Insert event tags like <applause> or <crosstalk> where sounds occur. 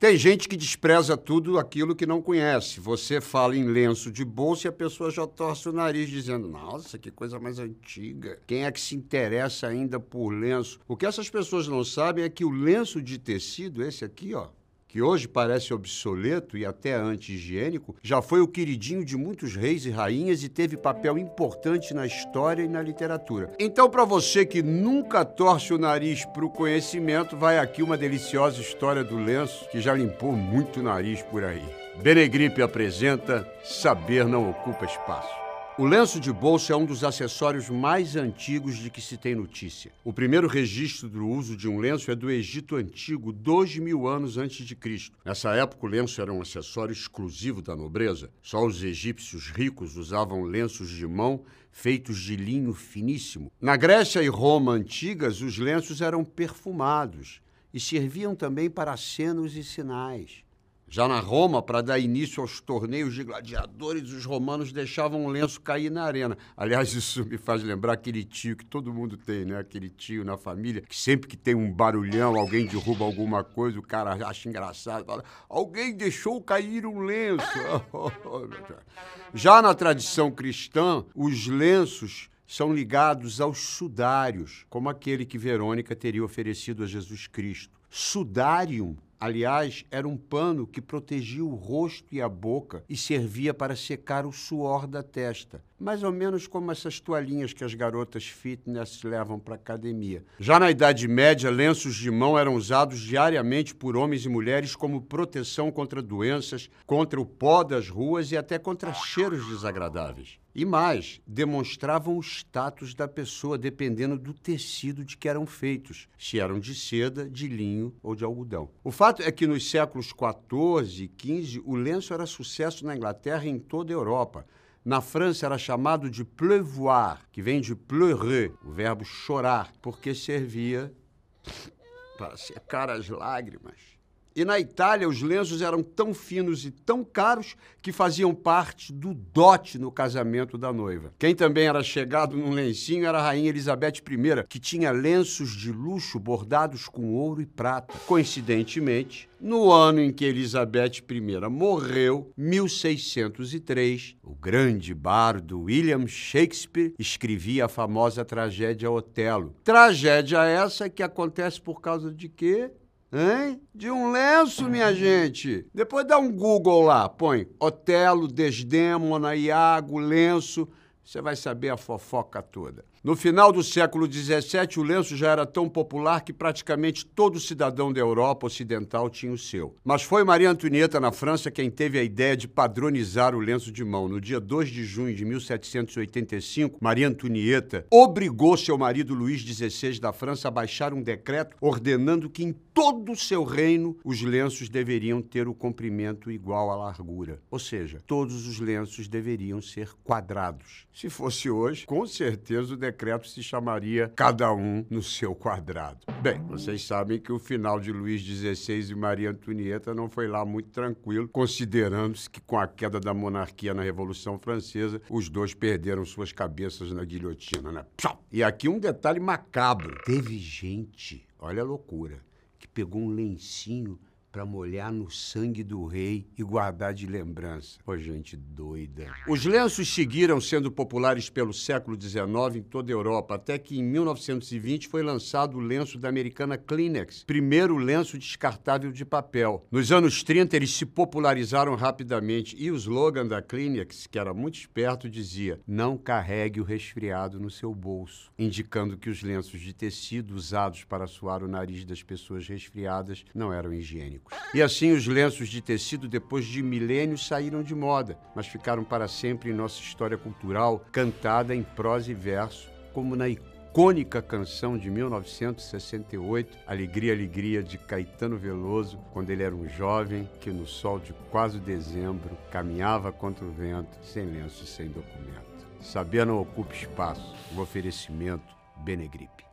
Tem gente que despreza tudo aquilo que não conhece. Você fala em lenço de bolsa e a pessoa já torce o nariz dizendo: Nossa, que coisa mais antiga. Quem é que se interessa ainda por lenço? O que essas pessoas não sabem é que o lenço de tecido, esse aqui, ó, que hoje parece obsoleto e até anti-higiênico, já foi o queridinho de muitos reis e rainhas e teve papel importante na história e na literatura. Então, para você que nunca torce o nariz para o conhecimento, vai aqui uma deliciosa história do lenço que já limpou muito nariz por aí. Benegripe apresenta Saber Não Ocupa Espaço. O lenço de bolso é um dos acessórios mais antigos de que se tem notícia. O primeiro registro do uso de um lenço é do Egito Antigo, dois mil anos antes de Cristo. Nessa época, o lenço era um acessório exclusivo da nobreza. Só os egípcios ricos usavam lenços de mão feitos de linho finíssimo. Na Grécia e Roma antigas, os lenços eram perfumados e serviam também para acenos e sinais. Já na Roma, para dar início aos torneios de gladiadores, os romanos deixavam um lenço cair na arena. Aliás, <laughs> isso me faz lembrar aquele tio que todo mundo tem, né? Aquele tio na família que sempre que tem um barulhão, alguém derruba alguma coisa, o cara acha engraçado, fala: alguém deixou cair um lenço. <laughs> <laughs> Já na tradição cristã, os lenços são ligados aos sudários, como aquele que Verônica teria oferecido a Jesus Cristo. Sudário Aliás, era um pano que protegia o rosto e a boca e servia para secar o suor da testa, mais ou menos como essas toalhinhas que as garotas fitness levam para academia. Já na Idade Média, lenços de mão eram usados diariamente por homens e mulheres como proteção contra doenças, contra o pó das ruas e até contra cheiros desagradáveis. E mais, demonstravam o status da pessoa dependendo do tecido de que eram feitos, se eram de seda, de linho ou de algodão. O fato é que nos séculos XIV e XV, o lenço era sucesso na Inglaterra e em toda a Europa. Na França era chamado de pleuvoir, que vem de pleurer, o verbo chorar, porque servia para secar as lágrimas. E na Itália, os lenços eram tão finos e tão caros que faziam parte do dote no casamento da noiva. Quem também era chegado num lencinho era a rainha Elizabeth I, que tinha lenços de luxo bordados com ouro e prata. Coincidentemente, no ano em que Elizabeth I morreu, 1603, o grande bardo William Shakespeare escrevia a famosa tragédia Otelo. Tragédia essa que acontece por causa de quê? Hein? De um lenço, minha gente. Depois dá um Google lá, põe Otelo, Desdémona, Iago, lenço. Você vai saber a fofoca toda. No final do século XVII, o lenço já era tão popular que praticamente todo cidadão da Europa Ocidental tinha o seu. Mas foi Maria Antonieta, na França, quem teve a ideia de padronizar o lenço de mão. No dia 2 de junho de 1785, Maria Antonieta obrigou seu marido Luís XVI da França a baixar um decreto ordenando que em todo o seu reino os lenços deveriam ter o comprimento igual à largura. Ou seja, todos os lenços deveriam ser quadrados. Se fosse hoje, com certeza o decreto decreto se chamaria Cada um no seu quadrado. Bem, vocês sabem que o final de Luís XVI e Maria Antonieta não foi lá muito tranquilo, considerando-se que com a queda da monarquia na Revolução Francesa, os dois perderam suas cabeças na guilhotina, né? E aqui um detalhe macabro. Teve gente, olha a loucura, que pegou um lencinho para molhar no sangue do rei e guardar de lembrança. Pô, gente doida. Os lenços seguiram sendo populares pelo século XIX em toda a Europa, até que em 1920 foi lançado o lenço da americana Kleenex, primeiro lenço descartável de papel. Nos anos 30 eles se popularizaram rapidamente e o slogan da Kleenex, que era muito esperto, dizia: "Não carregue o resfriado no seu bolso", indicando que os lenços de tecido usados para suar o nariz das pessoas resfriadas não eram higiênicos. E assim os lenços de tecido, depois de milênios, saíram de moda, mas ficaram para sempre em nossa história cultural, cantada em prosa e verso, como na icônica canção de 1968, Alegria, Alegria, de Caetano Veloso, quando ele era um jovem que no sol de quase dezembro caminhava contra o vento, sem lenço e sem documento. Saber não ocupa espaço, o oferecimento Benegripe.